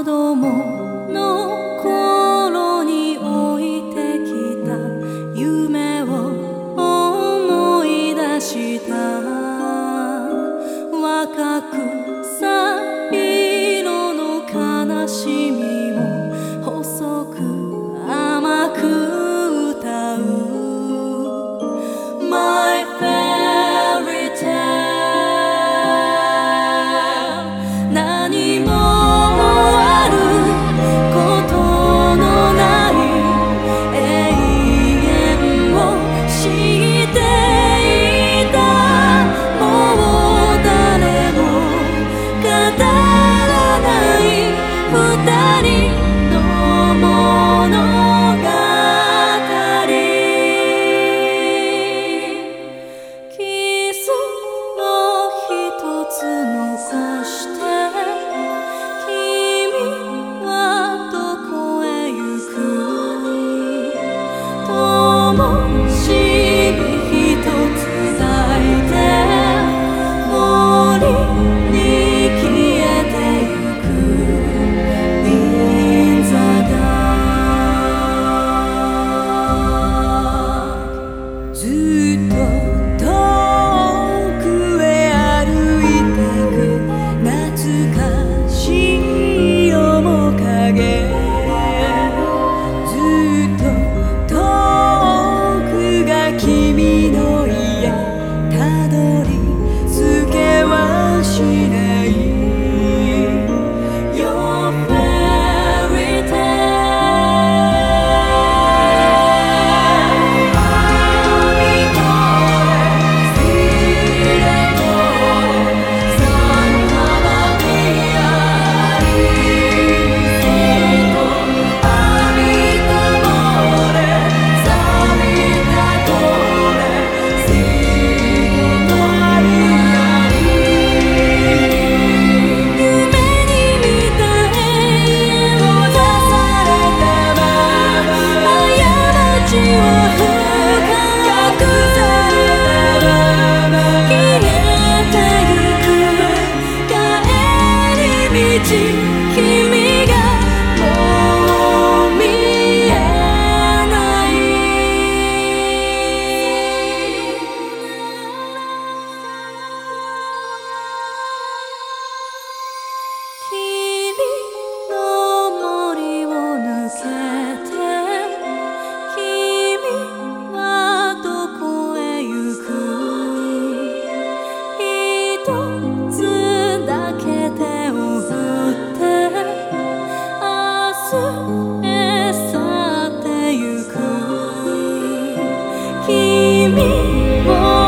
子供の頃に置いてきた夢を思い出した。若 see 君を